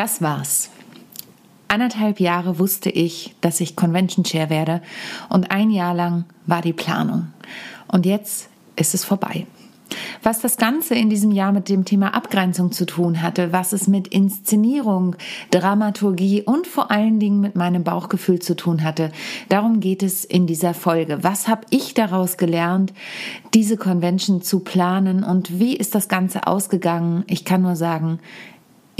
Das war's. Anderthalb Jahre wusste ich, dass ich Convention Chair werde und ein Jahr lang war die Planung. Und jetzt ist es vorbei. Was das Ganze in diesem Jahr mit dem Thema Abgrenzung zu tun hatte, was es mit Inszenierung, Dramaturgie und vor allen Dingen mit meinem Bauchgefühl zu tun hatte, darum geht es in dieser Folge. Was habe ich daraus gelernt, diese Convention zu planen und wie ist das Ganze ausgegangen? Ich kann nur sagen,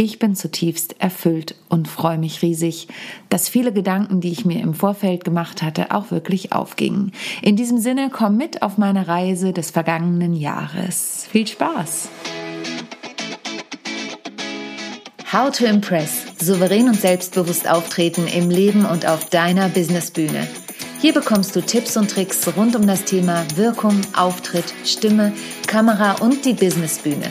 ich bin zutiefst erfüllt und freue mich riesig, dass viele Gedanken, die ich mir im Vorfeld gemacht hatte, auch wirklich aufgingen. In diesem Sinne, komm mit auf meine Reise des vergangenen Jahres. Viel Spaß! How to Impress. Souverän und selbstbewusst auftreten im Leben und auf deiner Businessbühne. Hier bekommst du Tipps und Tricks rund um das Thema Wirkung, Auftritt, Stimme, Kamera und die Businessbühne.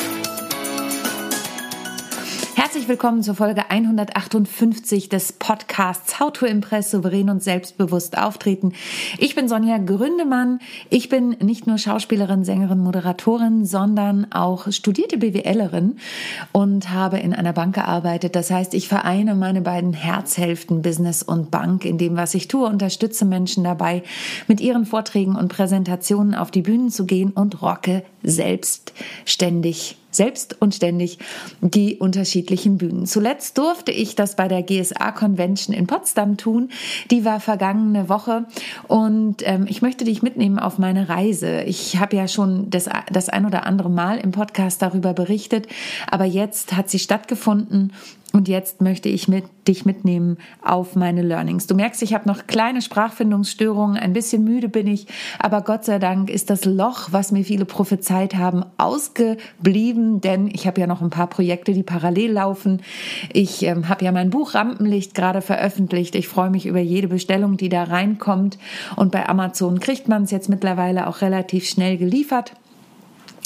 Herzlich willkommen zur Folge 158 des Podcasts How to Impress souverän und selbstbewusst auftreten. Ich bin Sonja Gründemann. Ich bin nicht nur Schauspielerin, Sängerin, Moderatorin, sondern auch studierte BWLerin und habe in einer Bank gearbeitet. Das heißt, ich vereine meine beiden Herzhälften Business und Bank in dem, was ich tue, unterstütze Menschen dabei, mit ihren Vorträgen und Präsentationen auf die Bühnen zu gehen und rocke selbstständig selbst und ständig die unterschiedlichen Bühnen. Zuletzt durfte ich das bei der GSA Convention in Potsdam tun. Die war vergangene Woche und ähm, ich möchte dich mitnehmen auf meine Reise. Ich habe ja schon das, das ein oder andere Mal im Podcast darüber berichtet, aber jetzt hat sie stattgefunden und jetzt möchte ich mit, dich mitnehmen auf meine Learnings. Du merkst, ich habe noch kleine Sprachfindungsstörungen, ein bisschen müde bin ich, aber Gott sei Dank ist das Loch, was mir viele prophezeit haben, ausgeblieben, denn ich habe ja noch ein paar Projekte, die parallel laufen. Ich ähm, habe ja mein Buch Rampenlicht gerade veröffentlicht. Ich freue mich über jede Bestellung, die da reinkommt. Und bei Amazon kriegt man es jetzt mittlerweile auch relativ schnell geliefert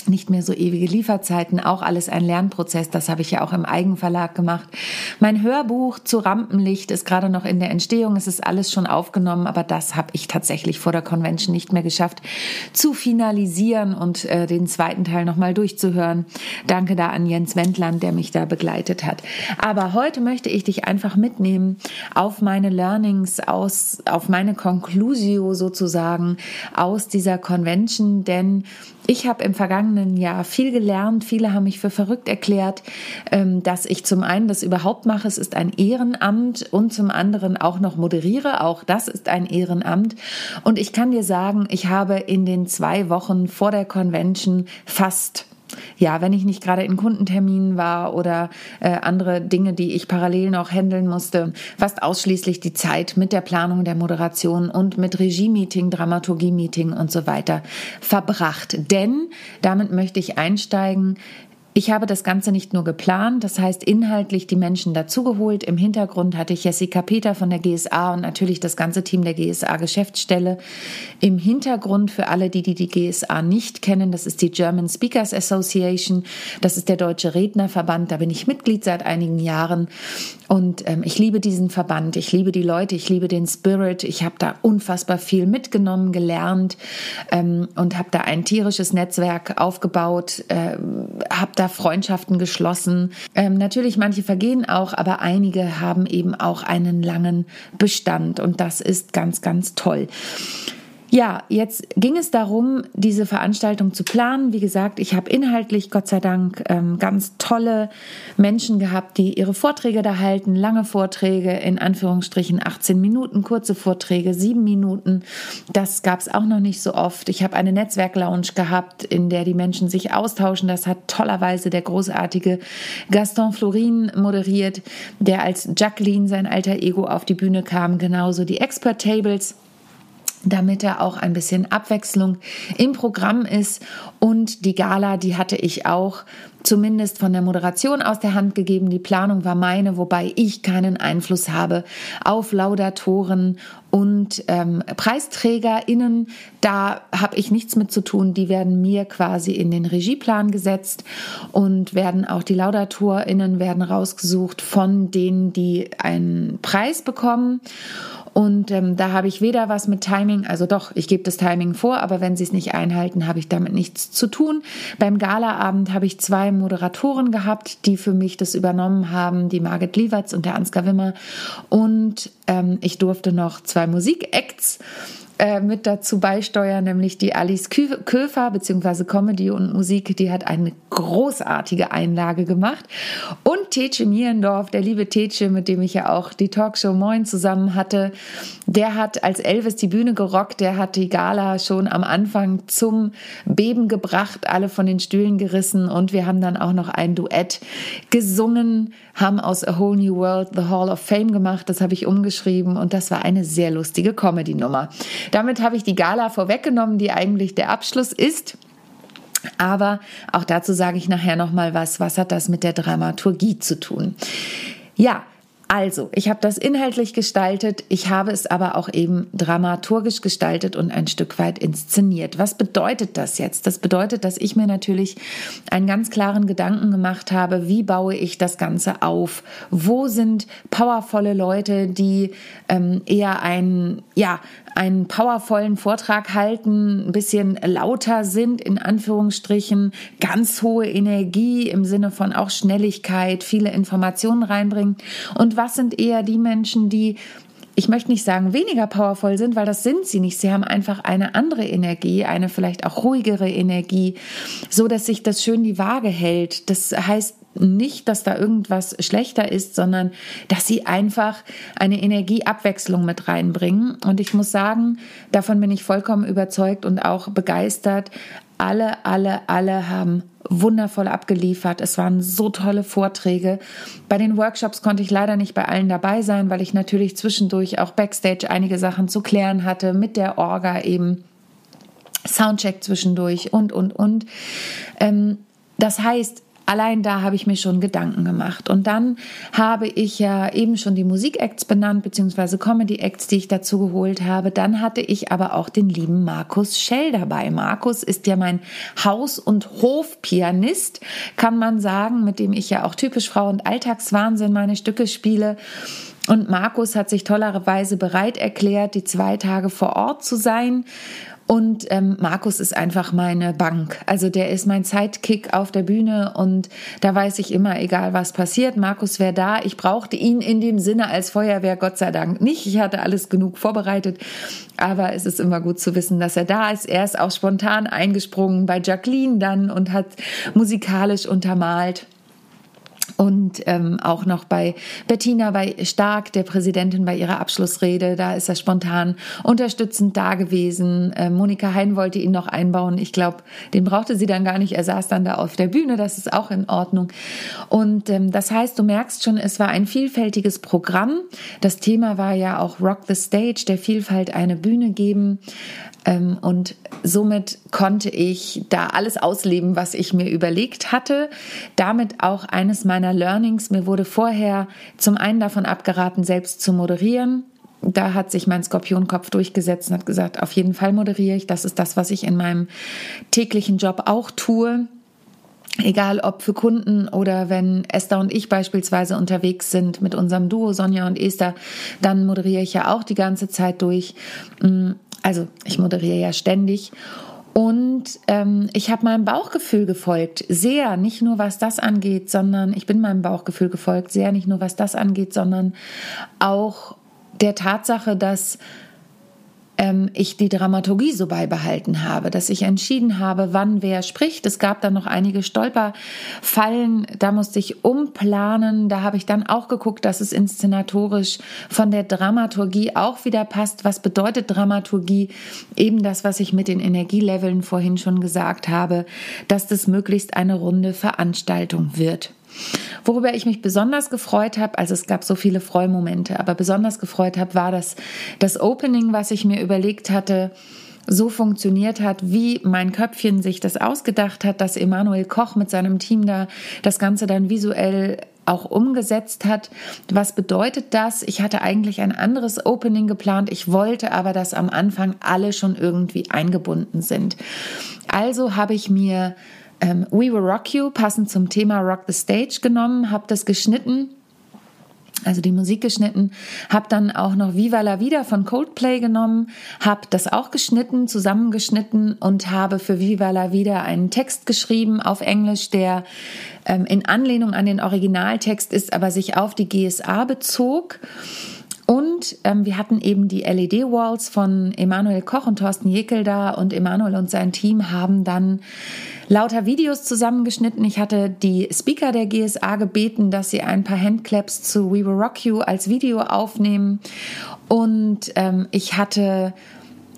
nicht mehr so ewige Lieferzeiten, auch alles ein Lernprozess. Das habe ich ja auch im Eigenverlag gemacht. Mein Hörbuch zu Rampenlicht ist gerade noch in der Entstehung. Es ist alles schon aufgenommen, aber das habe ich tatsächlich vor der Convention nicht mehr geschafft zu finalisieren und äh, den zweiten Teil nochmal durchzuhören. Danke da an Jens Wendland, der mich da begleitet hat. Aber heute möchte ich dich einfach mitnehmen auf meine Learnings aus, auf meine Conclusio sozusagen aus dieser Convention, denn ich habe im vergangenen Jahr viel gelernt. Viele haben mich für verrückt erklärt, ähm, dass ich zum einen das überhaupt mache. Es ist ein Ehrenamt und zum anderen auch noch moderiere. Auch das ist ein Ehrenamt. Und ich kann dir sagen, ich habe in den zwei Wochen vor der Convention fast ja, wenn ich nicht gerade in Kundenterminen war oder äh, andere Dinge, die ich parallel noch handeln musste, fast ausschließlich die Zeit mit der Planung der Moderation und mit Regie-Meeting, Dramaturgie-Meeting und so weiter verbracht. Denn damit möchte ich einsteigen ich habe das Ganze nicht nur geplant, das heißt inhaltlich die Menschen dazugeholt. Im Hintergrund hatte ich Jessica Peter von der GSA und natürlich das ganze Team der GSA Geschäftsstelle. Im Hintergrund für alle, die, die die GSA nicht kennen, das ist die German Speakers Association, das ist der Deutsche Rednerverband, da bin ich Mitglied seit einigen Jahren und ähm, ich liebe diesen Verband, ich liebe die Leute, ich liebe den Spirit, ich habe da unfassbar viel mitgenommen, gelernt ähm, und habe da ein tierisches Netzwerk aufgebaut, äh, habe da Freundschaften geschlossen. Ähm, natürlich, manche vergehen auch, aber einige haben eben auch einen langen Bestand und das ist ganz, ganz toll. Ja, jetzt ging es darum, diese Veranstaltung zu planen. Wie gesagt, ich habe inhaltlich, Gott sei Dank, ähm, ganz tolle Menschen gehabt, die ihre Vorträge da halten. Lange Vorträge, in Anführungsstrichen 18 Minuten, kurze Vorträge, sieben Minuten. Das gab es auch noch nicht so oft. Ich habe eine Netzwerklounge gehabt, in der die Menschen sich austauschen. Das hat tollerweise der großartige Gaston Florin moderiert, der als Jacqueline, sein alter Ego, auf die Bühne kam. Genauso die Expert Tables damit er auch ein bisschen Abwechslung im Programm ist. Und die Gala, die hatte ich auch zumindest von der Moderation aus der Hand gegeben. Die Planung war meine, wobei ich keinen Einfluss habe auf Laudatoren und ähm, PreisträgerInnen. Da habe ich nichts mit zu tun. Die werden mir quasi in den Regieplan gesetzt und werden auch die LaudatorInnen werden rausgesucht von denen, die einen Preis bekommen. Und ähm, da habe ich weder was mit Timing, also doch, ich gebe das Timing vor, aber wenn sie es nicht einhalten, habe ich damit nichts zu tun. Beim Galaabend habe ich zwei Moderatoren gehabt, die für mich das übernommen haben, die Margit Lieberts und der Ansgar Wimmer. Und ähm, ich durfte noch zwei Musikacts äh, mit dazu beisteuern, nämlich die Alice Köfer beziehungsweise Comedy und Musik, die hat eine großartige Einlage gemacht. Und Tetsche Mierendorf, der liebe Tetsche, mit dem ich ja auch die Talkshow Moin zusammen hatte, der hat als Elvis die Bühne gerockt, der hat die Gala schon am Anfang zum Beben gebracht, alle von den Stühlen gerissen und wir haben dann auch noch ein Duett gesungen, haben aus A Whole New World The Hall of Fame gemacht, das habe ich umgeschrieben und das war eine sehr lustige Comedy-Nummer. Damit habe ich die Gala vorweggenommen, die eigentlich der Abschluss ist. Aber auch dazu sage ich nachher noch mal was. Was hat das mit der Dramaturgie zu tun? Ja, also, ich habe das inhaltlich gestaltet, ich habe es aber auch eben dramaturgisch gestaltet und ein Stück weit inszeniert. Was bedeutet das jetzt? Das bedeutet, dass ich mir natürlich einen ganz klaren Gedanken gemacht habe, wie baue ich das Ganze auf? Wo sind powervolle Leute, die ähm, eher ein, ja, einen powervollen Vortrag halten, ein bisschen lauter sind, in Anführungsstrichen, ganz hohe Energie im Sinne von auch Schnelligkeit, viele Informationen reinbringen. Und was sind eher die Menschen, die ich möchte nicht sagen weniger powervoll sind, weil das sind sie nicht. Sie haben einfach eine andere Energie, eine vielleicht auch ruhigere Energie, so dass sich das schön die Waage hält. Das heißt nicht, dass da irgendwas schlechter ist, sondern dass sie einfach eine Energieabwechslung mit reinbringen. Und ich muss sagen, davon bin ich vollkommen überzeugt und auch begeistert. Alle, alle, alle haben wundervoll abgeliefert. Es waren so tolle Vorträge. Bei den Workshops konnte ich leider nicht bei allen dabei sein, weil ich natürlich zwischendurch auch backstage einige Sachen zu klären hatte mit der Orga eben. Soundcheck zwischendurch und, und, und. Ähm, das heißt, Allein da habe ich mir schon Gedanken gemacht. Und dann habe ich ja eben schon die Musikacts benannt, beziehungsweise Comedy-Acts, die ich dazu geholt habe. Dann hatte ich aber auch den lieben Markus Schell dabei. Markus ist ja mein Haus- und Hofpianist, kann man sagen, mit dem ich ja auch typisch Frau und Alltagswahnsinn meine Stücke spiele. Und Markus hat sich tollerweise bereit erklärt, die zwei Tage vor Ort zu sein und ähm, Markus ist einfach meine Bank. Also der ist mein Sidekick auf der Bühne und da weiß ich immer, egal was passiert, Markus wäre da. Ich brauchte ihn in dem Sinne als Feuerwehr, Gott sei Dank nicht. Ich hatte alles genug vorbereitet. Aber es ist immer gut zu wissen, dass er da ist. Er ist auch spontan eingesprungen bei Jacqueline dann und hat musikalisch untermalt und ähm, auch noch bei Bettina bei Stark, der Präsidentin bei ihrer Abschlussrede, da ist er spontan unterstützend da gewesen. Äh, Monika Hein wollte ihn noch einbauen. Ich glaube, den brauchte sie dann gar nicht. Er saß dann da auf der Bühne, das ist auch in Ordnung. Und ähm, das heißt, du merkst schon, es war ein vielfältiges Programm. Das Thema war ja auch Rock the Stage, der Vielfalt eine Bühne geben. Ähm, und somit konnte ich da alles ausleben, was ich mir überlegt hatte. Damit auch eines meiner Learnings. Mir wurde vorher zum einen davon abgeraten, selbst zu moderieren. Da hat sich mein Skorpionkopf durchgesetzt und hat gesagt, auf jeden Fall moderiere ich. Das ist das, was ich in meinem täglichen Job auch tue. Egal ob für Kunden oder wenn Esther und ich beispielsweise unterwegs sind mit unserem Duo Sonja und Esther, dann moderiere ich ja auch die ganze Zeit durch. Mm, also ich moderiere ja ständig. Und ähm, ich habe meinem Bauchgefühl gefolgt, sehr, nicht nur was das angeht, sondern ich bin meinem Bauchgefühl gefolgt, sehr, nicht nur was das angeht, sondern auch der Tatsache, dass ähm, ich die Dramaturgie so beibehalten habe, dass ich entschieden habe, wann wer spricht. Es gab dann noch einige Stolperfallen, da musste ich umplanen. Da habe ich dann auch geguckt, dass es inszenatorisch von der Dramaturgie auch wieder passt. Was bedeutet Dramaturgie? Eben das, was ich mit den Energieleveln vorhin schon gesagt habe, dass das möglichst eine runde Veranstaltung wird. Worüber ich mich besonders gefreut habe, also es gab so viele Freumomente, aber besonders gefreut habe, war das, das Opening, was ich mir überlegt hatte, so funktioniert hat, wie mein Köpfchen sich das ausgedacht hat, dass Emanuel Koch mit seinem Team da das Ganze dann visuell auch umgesetzt hat. Was bedeutet das? Ich hatte eigentlich ein anderes Opening geplant. Ich wollte aber, dass am Anfang alle schon irgendwie eingebunden sind. Also habe ich mir ähm, We Will Rock You passend zum Thema Rock the Stage genommen, habe das geschnitten also die Musik geschnitten, habe dann auch noch Viva la Vida von Coldplay genommen, habe das auch geschnitten, zusammengeschnitten und habe für Viva la Vida einen Text geschrieben auf Englisch, der ähm, in Anlehnung an den Originaltext ist, aber sich auf die GSA bezog. Ähm, wir hatten eben die LED-Walls von Emanuel Koch und Thorsten Jekel da und Emanuel und sein Team haben dann lauter Videos zusammengeschnitten. Ich hatte die Speaker der GSA gebeten, dass sie ein paar Handclaps zu We Will Rock You als Video aufnehmen. Und ähm, ich hatte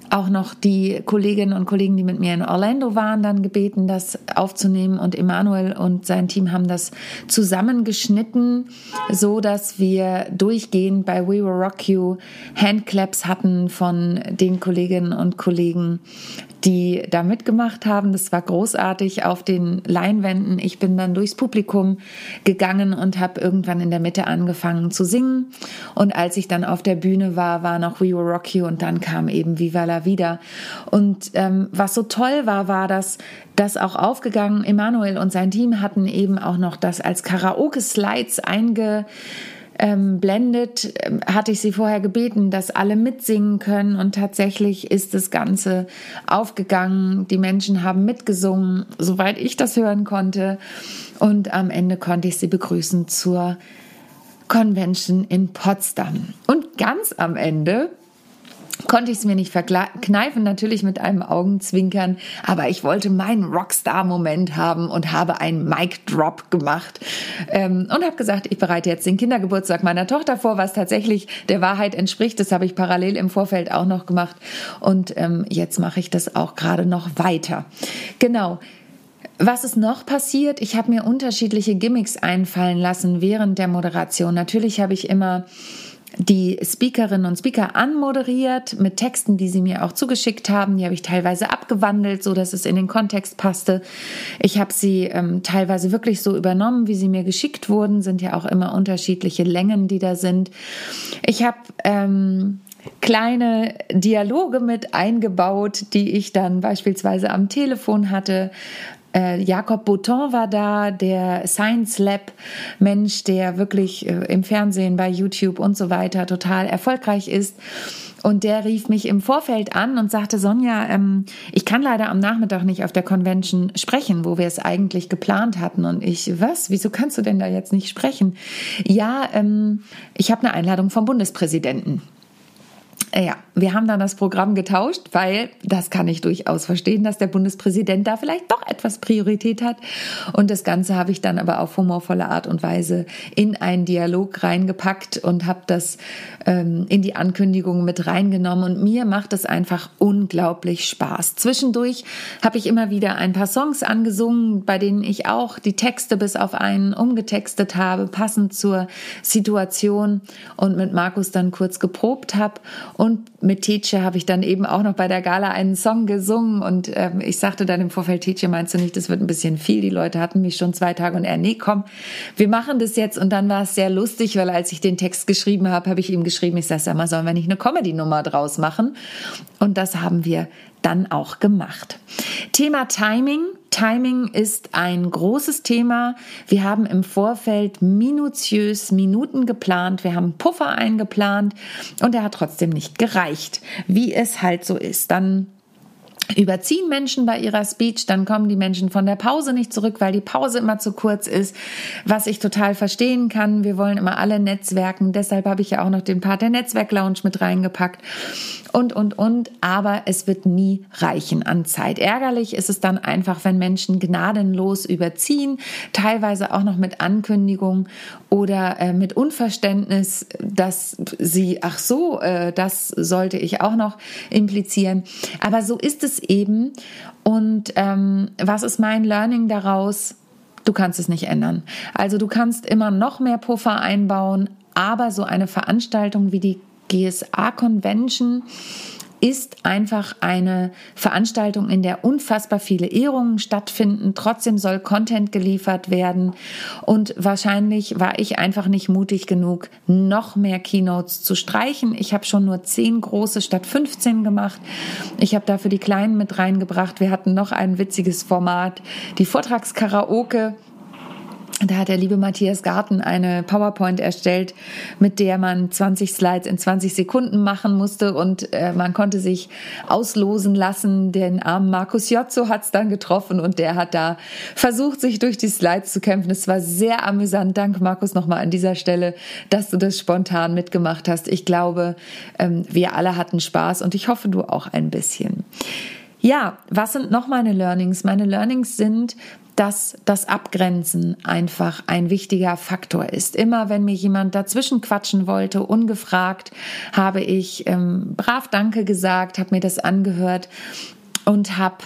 auch noch die Kolleginnen und Kollegen, die mit mir in Orlando waren, dann gebeten, das aufzunehmen. Und Emanuel und sein Team haben das zusammengeschnitten, so dass wir durchgehend bei We Will Rock You Handclaps hatten von den Kolleginnen und Kollegen, die da mitgemacht haben. Das war großartig auf den Leinwänden. Ich bin dann durchs Publikum gegangen und habe irgendwann in der Mitte angefangen zu singen. Und als ich dann auf der Bühne war, war noch We Will Rock You und dann kam eben Viva la Vida. Und ähm, was so toll war, war, dass das auch aufgegangen, Emanuel und sein Team hatten eben auch noch das als Karaoke-Slides einge ähm, blendet, ähm, hatte ich sie vorher gebeten, dass alle mitsingen können und tatsächlich ist das Ganze aufgegangen. Die Menschen haben mitgesungen, soweit ich das hören konnte. Und am Ende konnte ich sie begrüßen zur Convention in Potsdam. Und ganz am Ende konnte ich es mir nicht verkneifen, natürlich mit einem Augenzwinkern, aber ich wollte meinen Rockstar-Moment haben und habe einen Mic-Drop gemacht ähm, und habe gesagt, ich bereite jetzt den Kindergeburtstag meiner Tochter vor, was tatsächlich der Wahrheit entspricht. Das habe ich parallel im Vorfeld auch noch gemacht und ähm, jetzt mache ich das auch gerade noch weiter. Genau. Was ist noch passiert? Ich habe mir unterschiedliche Gimmicks einfallen lassen während der Moderation. Natürlich habe ich immer die Speakerinnen und Speaker anmoderiert mit Texten, die sie mir auch zugeschickt haben. Die habe ich teilweise abgewandelt, so dass es in den Kontext passte. Ich habe sie ähm, teilweise wirklich so übernommen, wie sie mir geschickt wurden. Sind ja auch immer unterschiedliche Längen, die da sind. Ich habe ähm, kleine Dialoge mit eingebaut, die ich dann beispielsweise am Telefon hatte, äh, Jakob Bouton war da, der Science Lab Mensch, der wirklich äh, im Fernsehen, bei YouTube und so weiter total erfolgreich ist. Und der rief mich im Vorfeld an und sagte, Sonja, ähm, ich kann leider am Nachmittag nicht auf der Convention sprechen, wo wir es eigentlich geplant hatten. Und ich, was? Wieso kannst du denn da jetzt nicht sprechen? Ja, ähm, ich habe eine Einladung vom Bundespräsidenten. Ja, wir haben dann das Programm getauscht, weil das kann ich durchaus verstehen, dass der Bundespräsident da vielleicht doch etwas Priorität hat. Und das Ganze habe ich dann aber auf humorvolle Art und Weise in einen Dialog reingepackt und habe das ähm, in die Ankündigung mit reingenommen. Und mir macht es einfach unglaublich Spaß. Zwischendurch habe ich immer wieder ein paar Songs angesungen, bei denen ich auch die Texte bis auf einen umgetextet habe, passend zur Situation und mit Markus dann kurz geprobt habe mit Tietje habe ich dann eben auch noch bei der Gala einen Song gesungen. Und ähm, ich sagte dann im Vorfeld, Tietje, meinst du nicht, das wird ein bisschen viel? Die Leute hatten mich schon zwei Tage und er, nee, komm, wir machen das jetzt. Und dann war es sehr lustig, weil als ich den Text geschrieben habe, habe ich ihm geschrieben, ich sage, sag mal, sollen wir nicht eine Comedy-Nummer draus machen? Und das haben wir dann auch gemacht. Thema Timing. Timing ist ein großes Thema. Wir haben im Vorfeld minutiös Minuten geplant, wir haben Puffer eingeplant und er hat trotzdem nicht gereicht, wie es halt so ist. Dann überziehen Menschen bei ihrer Speech, dann kommen die Menschen von der Pause nicht zurück, weil die Pause immer zu kurz ist, was ich total verstehen kann. Wir wollen immer alle Netzwerken, deshalb habe ich ja auch noch den Part der Netzwerk-Lounge mit reingepackt und, und, und, aber es wird nie reichen an Zeit. Ärgerlich ist es dann einfach, wenn Menschen gnadenlos überziehen, teilweise auch noch mit Ankündigung oder äh, mit Unverständnis, dass sie, ach so, äh, das sollte ich auch noch implizieren. Aber so ist es eben. Und ähm, was ist mein Learning daraus? Du kannst es nicht ändern. Also du kannst immer noch mehr Puffer einbauen, aber so eine Veranstaltung wie die GSA Convention ist einfach eine Veranstaltung, in der unfassbar viele Ehrungen stattfinden. Trotzdem soll Content geliefert werden. Und wahrscheinlich war ich einfach nicht mutig genug, noch mehr Keynotes zu streichen. Ich habe schon nur zehn große statt 15 gemacht. Ich habe dafür die kleinen mit reingebracht. Wir hatten noch ein witziges Format, die Vortragskaraoke da hat der liebe Matthias Garten eine PowerPoint erstellt, mit der man 20 Slides in 20 Sekunden machen musste und äh, man konnte sich auslosen lassen. Den armen Markus Jotzo hat es dann getroffen und der hat da versucht, sich durch die Slides zu kämpfen. Es war sehr amüsant. Dank Markus nochmal an dieser Stelle, dass du das spontan mitgemacht hast. Ich glaube, ähm, wir alle hatten Spaß und ich hoffe, du auch ein bisschen. Ja, was sind noch meine Learnings? Meine Learnings sind, dass das Abgrenzen einfach ein wichtiger Faktor ist. Immer wenn mir jemand dazwischen quatschen wollte, ungefragt, habe ich ähm, brav Danke gesagt, habe mir das angehört und habe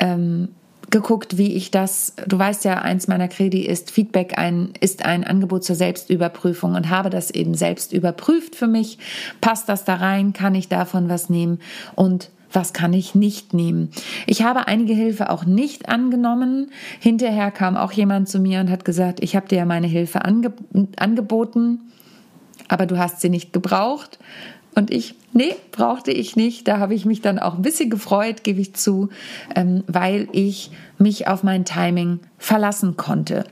ähm, geguckt, wie ich das, du weißt ja, eins meiner Kredi ist, Feedback ein, ist ein Angebot zur Selbstüberprüfung und habe das eben selbst überprüft für mich. Passt das da rein? Kann ich davon was nehmen? Und was kann ich nicht nehmen. Ich habe einige Hilfe auch nicht angenommen. Hinterher kam auch jemand zu mir und hat gesagt, ich habe dir ja meine Hilfe ange angeboten, aber du hast sie nicht gebraucht. Und ich, nee, brauchte ich nicht. Da habe ich mich dann auch ein bisschen gefreut, gebe ich zu, ähm, weil ich mich auf mein Timing verlassen konnte.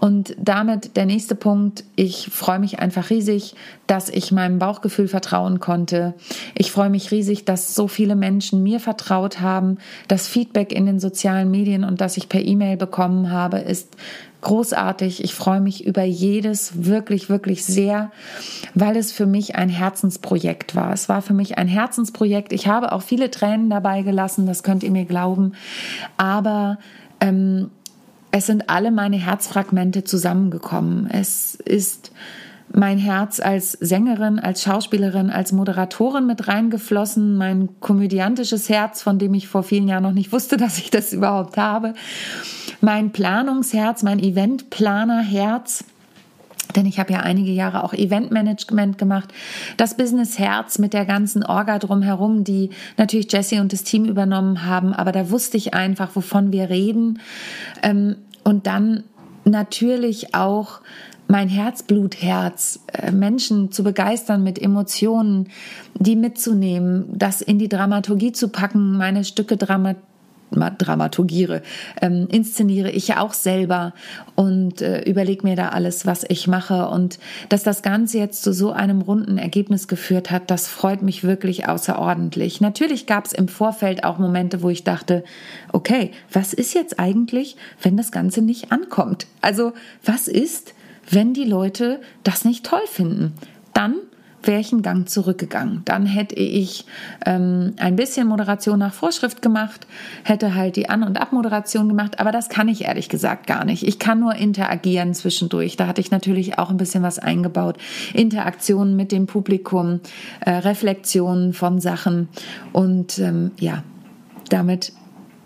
Und damit der nächste Punkt, ich freue mich einfach riesig, dass ich meinem Bauchgefühl vertrauen konnte. Ich freue mich riesig, dass so viele Menschen mir vertraut haben. Das Feedback in den sozialen Medien und das ich per E-Mail bekommen habe, ist großartig. Ich freue mich über jedes wirklich, wirklich sehr, weil es für mich ein Herzensprojekt war. Es war für mich ein Herzensprojekt. Ich habe auch viele Tränen dabei gelassen, das könnt ihr mir glauben. Aber ähm, es sind alle meine Herzfragmente zusammengekommen. Es ist mein Herz als Sängerin, als Schauspielerin, als Moderatorin mit reingeflossen, mein komödiantisches Herz, von dem ich vor vielen Jahren noch nicht wusste, dass ich das überhaupt habe, mein Planungsherz, mein Eventplanerherz, denn ich habe ja einige Jahre auch Eventmanagement gemacht, das Business Herz mit der ganzen Orga drumherum, die natürlich Jesse und das Team übernommen haben, aber da wusste ich einfach, wovon wir reden. Ähm, und dann natürlich auch mein Herzblutherz, äh, Menschen zu begeistern mit Emotionen, die mitzunehmen, das in die Dramaturgie zu packen, meine Stücke dramat dramaturgiere, ähm, inszeniere ich ja auch selber und äh, überlege mir da alles, was ich mache. Und dass das Ganze jetzt zu so einem runden Ergebnis geführt hat, das freut mich wirklich außerordentlich. Natürlich gab es im Vorfeld auch Momente, wo ich dachte, okay, was ist jetzt eigentlich, wenn das Ganze nicht ankommt? Also was ist, wenn die Leute das nicht toll finden. Dann wäre ich einen Gang zurückgegangen. Dann hätte ich ähm, ein bisschen Moderation nach Vorschrift gemacht, hätte halt die An- und Abmoderation gemacht, aber das kann ich ehrlich gesagt gar nicht. Ich kann nur interagieren zwischendurch. Da hatte ich natürlich auch ein bisschen was eingebaut. Interaktionen mit dem Publikum, äh, Reflexionen von Sachen und ähm, ja, damit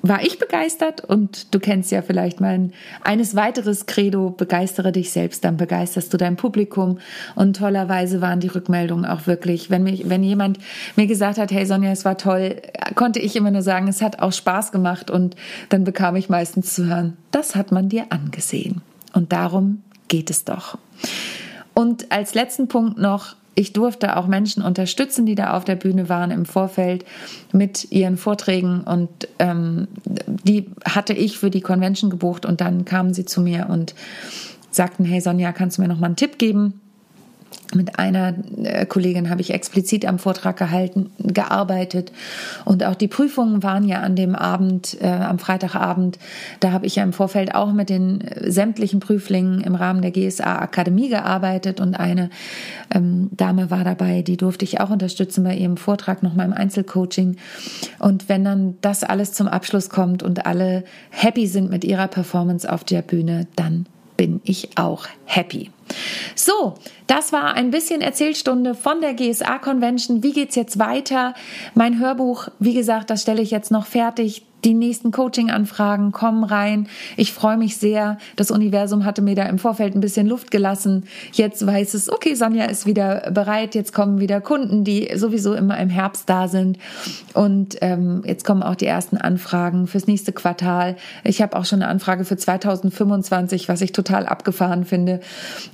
war ich begeistert und du kennst ja vielleicht mein eines weiteres Credo, begeistere dich selbst, dann begeisterst du dein Publikum und tollerweise waren die Rückmeldungen auch wirklich, wenn mich, wenn jemand mir gesagt hat, hey Sonja, es war toll, konnte ich immer nur sagen, es hat auch Spaß gemacht und dann bekam ich meistens zu hören, das hat man dir angesehen und darum geht es doch. Und als letzten Punkt noch, ich durfte auch Menschen unterstützen, die da auf der Bühne waren im Vorfeld mit ihren Vorträgen und ähm, die hatte ich für die Convention gebucht und dann kamen sie zu mir und sagten, hey Sonja, kannst du mir noch mal einen Tipp geben? Mit einer äh, Kollegin habe ich explizit am Vortrag gehalten, gearbeitet. Und auch die Prüfungen waren ja an dem Abend, äh, am Freitagabend. Da habe ich ja im Vorfeld auch mit den äh, sämtlichen Prüflingen im Rahmen der GSA Akademie gearbeitet. Und eine ähm, Dame war dabei, die durfte ich auch unterstützen bei ihrem Vortrag, nochmal im Einzelcoaching. Und wenn dann das alles zum Abschluss kommt und alle happy sind mit ihrer Performance auf der Bühne, dann bin ich auch happy. So, das war ein bisschen Erzählstunde von der GSA Convention. Wie geht's jetzt weiter? Mein Hörbuch, wie gesagt, das stelle ich jetzt noch fertig. Die nächsten Coaching-Anfragen kommen rein. Ich freue mich sehr. Das Universum hatte mir da im Vorfeld ein bisschen Luft gelassen. Jetzt weiß es, okay, Sonja ist wieder bereit. Jetzt kommen wieder Kunden, die sowieso immer im Herbst da sind. Und ähm, jetzt kommen auch die ersten Anfragen fürs nächste Quartal. Ich habe auch schon eine Anfrage für 2025, was ich total abgefahren finde.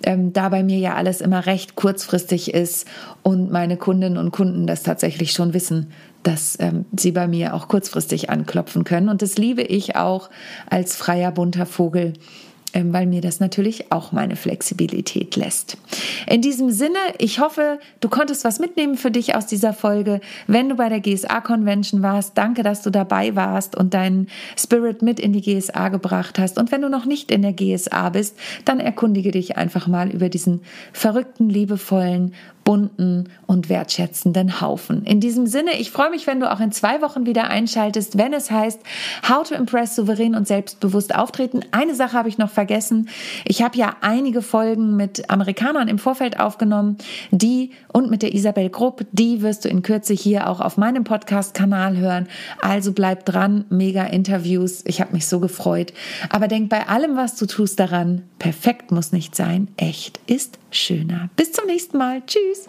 Ähm, da bei mir ja alles immer recht kurzfristig ist und meine Kundinnen und Kunden das tatsächlich schon wissen dass ähm, sie bei mir auch kurzfristig anklopfen können. Und das liebe ich auch als freier bunter Vogel, weil mir das natürlich auch meine Flexibilität lässt. In diesem Sinne, ich hoffe, du konntest was mitnehmen für dich aus dieser Folge. Wenn du bei der GSA Convention warst, danke, dass du dabei warst und deinen Spirit mit in die GSA gebracht hast. Und wenn du noch nicht in der GSA bist, dann erkundige dich einfach mal über diesen verrückten, liebevollen bunten und wertschätzenden Haufen. In diesem Sinne, ich freue mich, wenn du auch in zwei Wochen wieder einschaltest, wenn es heißt How to Impress souverän und selbstbewusst auftreten. Eine Sache habe ich noch vergessen. Ich habe ja einige Folgen mit Amerikanern im Vorfeld aufgenommen, die und mit der Isabel Grupp, die wirst du in Kürze hier auch auf meinem Podcast-Kanal hören. Also bleib dran, mega Interviews. Ich habe mich so gefreut. Aber denk bei allem, was du tust, daran, perfekt muss nicht sein, echt ist schöner. Bis zum nächsten Mal. Tschüss.